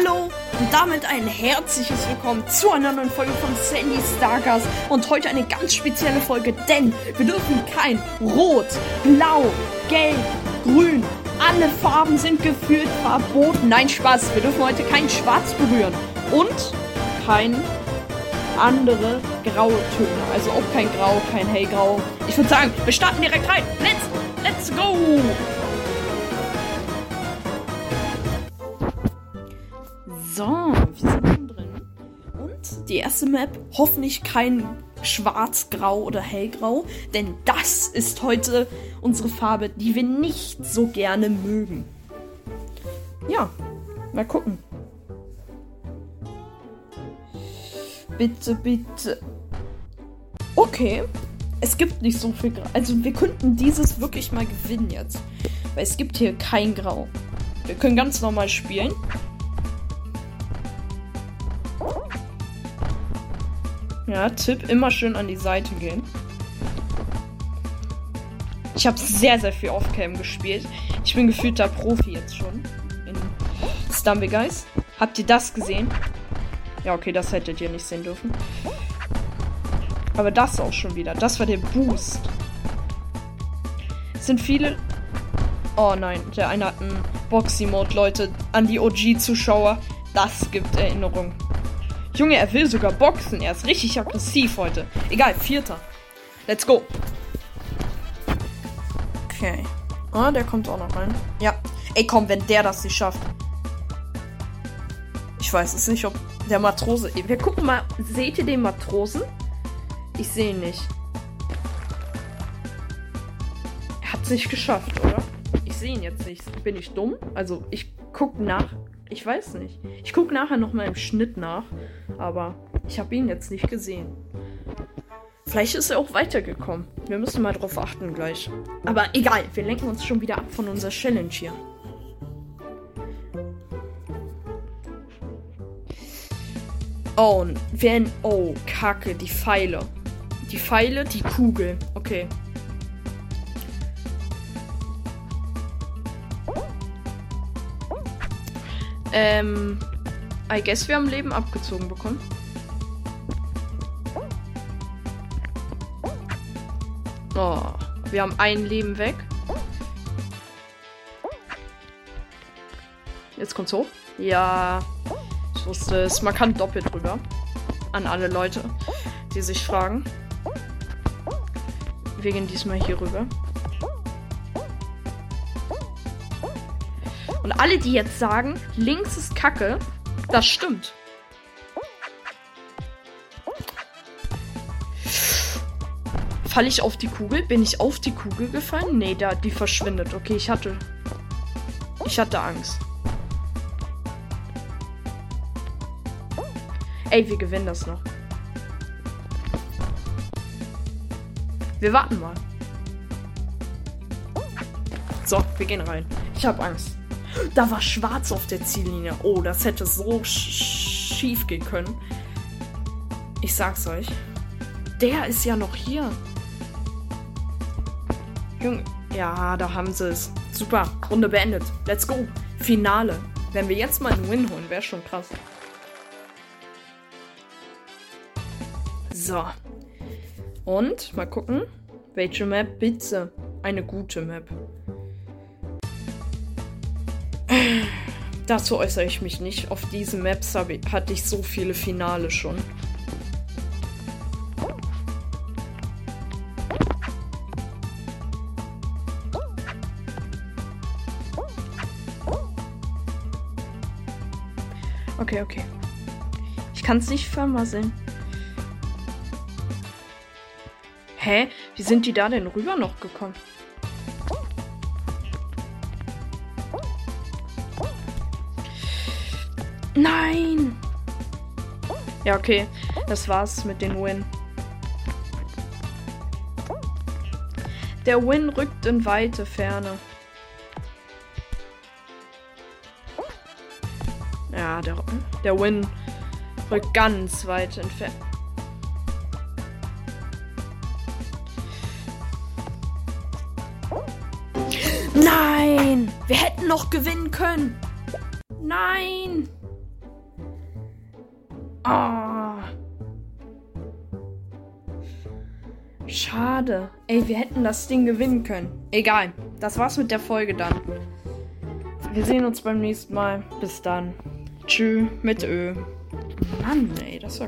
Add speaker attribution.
Speaker 1: Hallo und damit ein herzliches Willkommen zu einer neuen Folge von Sandy Starcast und heute eine ganz spezielle Folge, denn wir dürfen kein Rot, Blau, Gelb, Grün, alle Farben sind gefühlt verboten. Nein, Spaß, wir dürfen heute kein Schwarz berühren und kein andere graue Töne, also auch kein Grau, kein Hellgrau. Ich würde sagen, wir starten direkt rein. Let's, let's go! So, wir sind schon drin. Und die erste Map, hoffentlich kein schwarz-grau oder hellgrau, denn das ist heute unsere Farbe, die wir nicht so gerne mögen. Ja, mal gucken. Bitte, bitte. Okay. Es gibt nicht so viel Grau. Also wir könnten dieses wirklich mal gewinnen jetzt. Weil es gibt hier kein Grau. Wir können ganz normal spielen. Ja, Tipp, immer schön an die Seite gehen. Ich habe sehr, sehr viel Off-Cam gespielt. Ich bin gefühlter Profi jetzt schon. In Stumble Guys. Habt ihr das gesehen? Ja, okay, das hättet ihr nicht sehen dürfen. Aber das auch schon wieder. Das war der Boost. Es sind viele. Oh nein, der eine hat einen Boxy-Mode, Leute. An die OG-Zuschauer. Das gibt Erinnerung. Junge, er will sogar boxen. Er ist richtig aggressiv heute. Egal, vierter. Let's go. Okay. Ah, der kommt auch noch rein. Ja. Ey, komm, wenn der das nicht schafft. Ich weiß es nicht, ob der Matrose. Wir gucken mal. Seht ihr den Matrosen? Ich sehe ihn nicht. Er hat es nicht geschafft, oder? Sehe ihn jetzt nicht. Bin ich dumm? Also, ich gucke nach. Ich weiß nicht. Ich gucke nachher nochmal im Schnitt nach. Aber ich habe ihn jetzt nicht gesehen. Vielleicht ist er auch weitergekommen. Wir müssen mal drauf achten gleich. Aber egal, wir lenken uns schon wieder ab von unserer Challenge hier. Oh, wenn. Oh, Kacke, die Pfeile. Die Pfeile, die Kugel. Okay. Ähm. I guess wir haben Leben abgezogen bekommen. Oh, wir haben ein Leben weg. Jetzt kommt's hoch. Ja, ich wusste es. Man kann doppelt drüber. An alle Leute, die sich fragen. Wir gehen diesmal hier rüber. Und alle, die jetzt sagen, links ist Kacke, das stimmt. Falle ich auf die Kugel? Bin ich auf die Kugel gefallen? Nee, da, die verschwindet. Okay, ich hatte. Ich hatte Angst. Ey, wir gewinnen das noch. Wir warten mal. So, wir gehen rein. Ich habe Angst. Da war schwarz auf der Ziellinie. Oh, das hätte so sch schief gehen können. Ich sag's euch. Der ist ja noch hier. Junge. Ja, da haben sie es. Super. Runde beendet. Let's go. Finale. Wenn wir jetzt mal einen Win holen, wäre schon krass. So. Und mal gucken. Welche Map? Bitte. Eine gute Map. Dazu äußere ich mich nicht. Auf diesen Maps ich, hatte ich so viele Finale schon. Okay, okay. Ich kann es nicht vermasseln. Hä? Wie sind die da denn rüber noch gekommen? Nein! Ja, okay. Das war's mit den Win. Der Win rückt in weite Ferne. Ja, der, der Win rückt ganz weit entfernt. Nein! Wir hätten noch gewinnen können. Nein! Ah. Schade. Ey, wir hätten das Ding gewinnen können. Egal. Das war's mit der Folge dann. Wir sehen uns beim nächsten Mal. Bis dann. Tschö mit Ö. Mann, ey, das war